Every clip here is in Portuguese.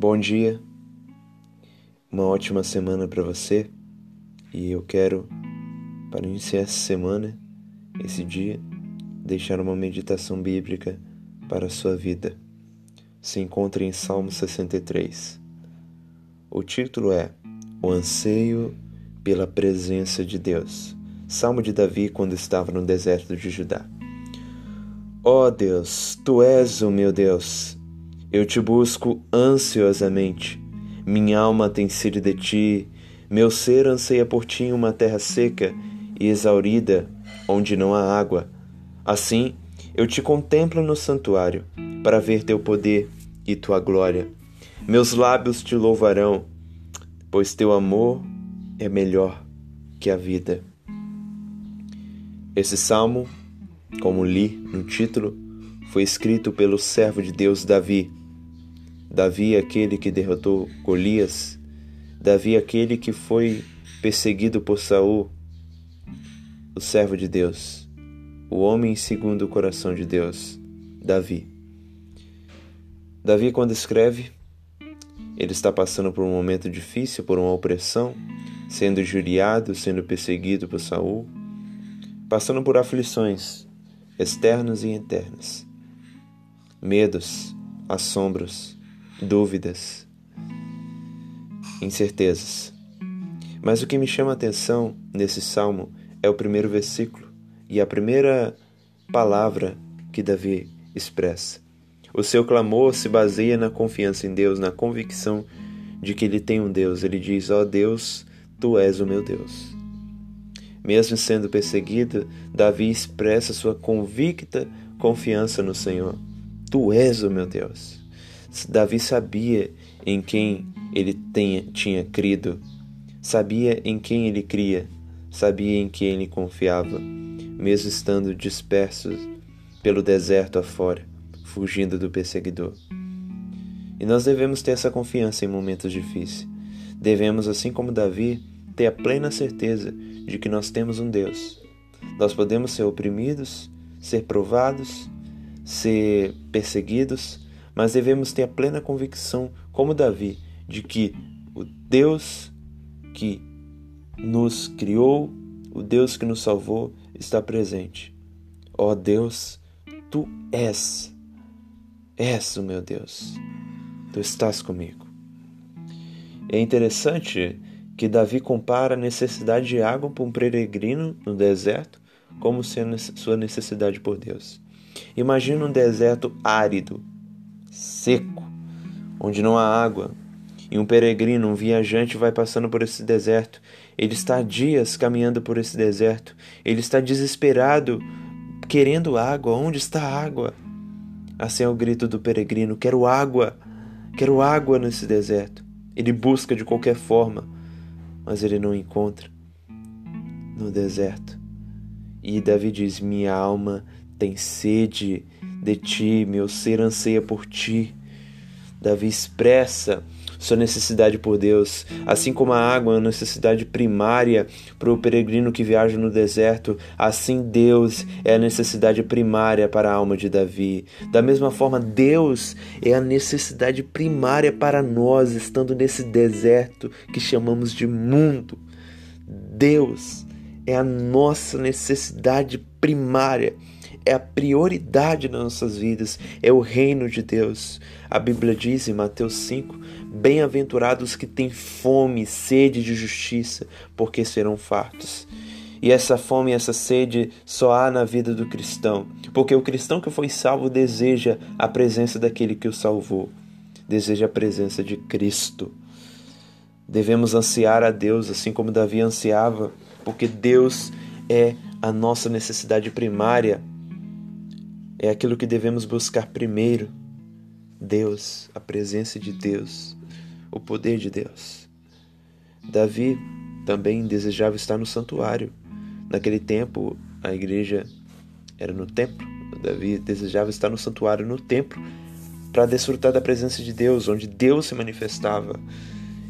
Bom dia, uma ótima semana para você e eu quero, para iniciar essa semana, esse dia, deixar uma meditação bíblica para a sua vida. Se encontra em Salmo 63. O título é O Anseio pela Presença de Deus. Salmo de Davi quando estava no deserto de Judá. Ó oh Deus, tu és o meu Deus eu te busco ansiosamente. Minha alma tem sede de ti. Meu ser anseia por ti em uma terra seca e exaurida, onde não há água. Assim, eu te contemplo no santuário, para ver teu poder e tua glória. Meus lábios te louvarão, pois teu amor é melhor que a vida. Esse salmo, como li no título, foi escrito pelo servo de Deus Davi Davi, aquele que derrotou Golias, Davi, aquele que foi perseguido por Saul, o servo de Deus, o homem segundo o coração de Deus, Davi. Davi, quando escreve, ele está passando por um momento difícil, por uma opressão, sendo injuriado, sendo perseguido por Saul, passando por aflições externas e internas, medos, assombros, dúvidas, incertezas. Mas o que me chama a atenção nesse salmo é o primeiro versículo e a primeira palavra que Davi expressa. O seu clamor se baseia na confiança em Deus, na convicção de que ele tem um Deus. Ele diz: Ó oh Deus, tu és o meu Deus. Mesmo sendo perseguido, Davi expressa sua convicta confiança no Senhor. Tu és o meu Deus. Davi sabia em quem ele tenha, tinha crido, sabia em quem ele cria, sabia em quem ele confiava, mesmo estando dispersos pelo deserto afora, fugindo do perseguidor. E nós devemos ter essa confiança em momentos difíceis. Devemos, assim como Davi, ter a plena certeza de que nós temos um Deus. Nós podemos ser oprimidos, ser provados, ser perseguidos, mas devemos ter a plena convicção, como Davi, de que o Deus que nos criou, o Deus que nos salvou, está presente. Ó oh Deus, tu és, és o meu Deus, tu estás comigo. É interessante que Davi compara a necessidade de água para um peregrino no deserto como sendo sua necessidade por Deus. Imagina um deserto árido, seco, onde não há água. E um peregrino, um viajante, vai passando por esse deserto. Ele está dias caminhando por esse deserto. Ele está desesperado, querendo água. Onde está a água? Assim é o grito do peregrino: Quero água! Quero água nesse deserto. Ele busca de qualquer forma, mas ele não encontra no deserto. E Davi diz: Minha alma tem sede de ti, meu ser anseia por ti. Davi expressa sua necessidade por Deus, assim como a água é necessidade primária para o peregrino que viaja no deserto, assim Deus é a necessidade primária para a alma de Davi. Da mesma forma, Deus é a necessidade primária para nós, estando nesse deserto que chamamos de mundo. Deus é a nossa necessidade primária é a prioridade nas nossas vidas, é o reino de Deus. A Bíblia diz em Mateus 5: Bem-aventurados que têm fome e sede de justiça, porque serão fartos. E essa fome e essa sede só há na vida do cristão, porque o cristão que foi salvo deseja a presença daquele que o salvou, deseja a presença de Cristo. Devemos ansiar a Deus, assim como Davi ansiava, porque Deus é a nossa necessidade primária é aquilo que devemos buscar primeiro: Deus, a presença de Deus, o poder de Deus. Davi também desejava estar no santuário. Naquele tempo, a igreja era no templo. Davi desejava estar no santuário, no templo, para desfrutar da presença de Deus, onde Deus se manifestava.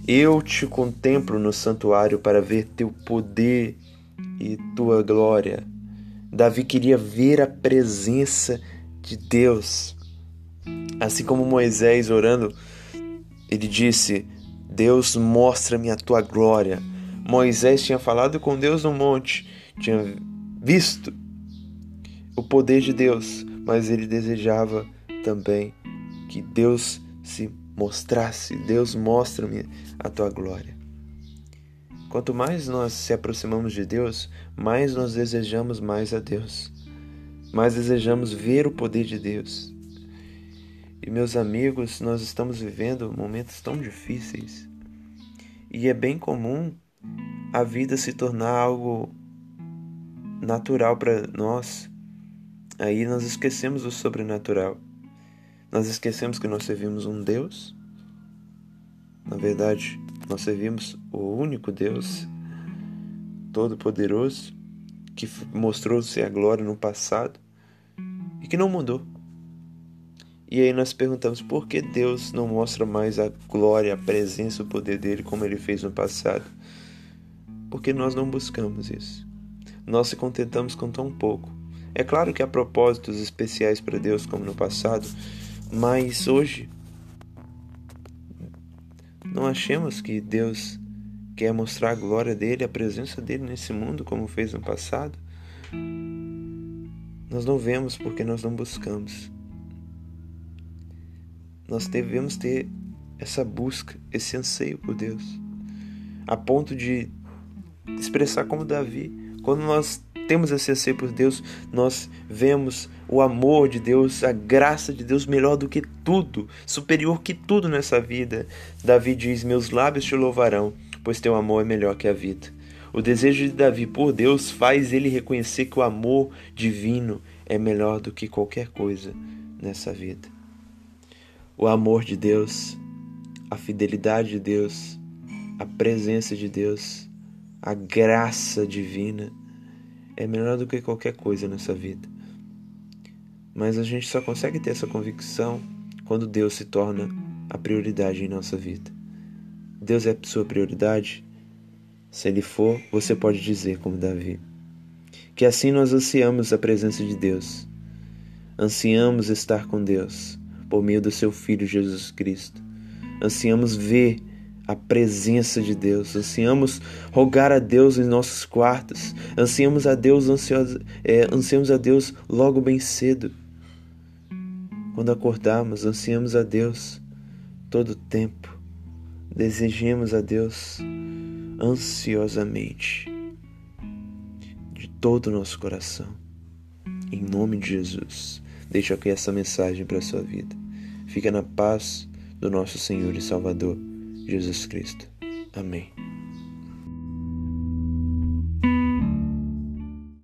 Eu te contemplo no santuário para ver teu poder e tua glória. Davi queria ver a presença de Deus. Assim como Moisés orando ele disse: Deus, mostra-me a tua glória. Moisés tinha falado com Deus no monte, tinha visto o poder de Deus, mas ele desejava também que Deus se mostrasse. Deus, mostra-me a tua glória. Quanto mais nós se aproximamos de Deus, mais nós desejamos mais a Deus. Mais desejamos ver o poder de Deus. E meus amigos, nós estamos vivendo momentos tão difíceis. E é bem comum a vida se tornar algo natural para nós. Aí nós esquecemos o sobrenatural. Nós esquecemos que nós servimos um Deus. Na verdade, nós servimos o único Deus Todo-Poderoso que mostrou-se a glória no passado e que não mudou. E aí nós perguntamos por que Deus não mostra mais a glória, a presença, o poder dele como ele fez no passado? Porque nós não buscamos isso. Nós se contentamos com tão pouco. É claro que há propósitos especiais para Deus como no passado, mas hoje não achemos que Deus quer mostrar a glória dele, a presença dele nesse mundo como fez no passado. Nós não vemos porque nós não buscamos nós devemos ter essa busca, esse anseio por Deus, a ponto de expressar como Davi. Quando nós temos anseio por Deus, nós vemos o amor de Deus, a graça de Deus melhor do que tudo, superior que tudo nessa vida. Davi diz: Meus lábios te louvarão, pois teu amor é melhor que a vida. O desejo de Davi por Deus faz ele reconhecer que o amor divino é melhor do que qualquer coisa nessa vida o amor de Deus, a fidelidade de Deus, a presença de Deus, a graça divina é melhor do que qualquer coisa nessa vida. Mas a gente só consegue ter essa convicção quando Deus se torna a prioridade em nossa vida. Deus é a sua prioridade? Se ele for, você pode dizer como Davi. Que assim nós ansiamos a presença de Deus. Ansiamos estar com Deus por meio do seu Filho Jesus Cristo. Ansiamos ver a presença de Deus, ansiamos rogar a Deus em nossos quartos, ansiamos a Deus, ansioso, é, ansiamos a Deus logo bem cedo. Quando acordarmos, ansiamos a Deus todo o tempo, desejemos a Deus ansiosamente, de todo o nosso coração, em nome de Jesus. Deixo aqui essa mensagem para a sua vida. Fica na paz do nosso Senhor e Salvador, Jesus Cristo. Amém.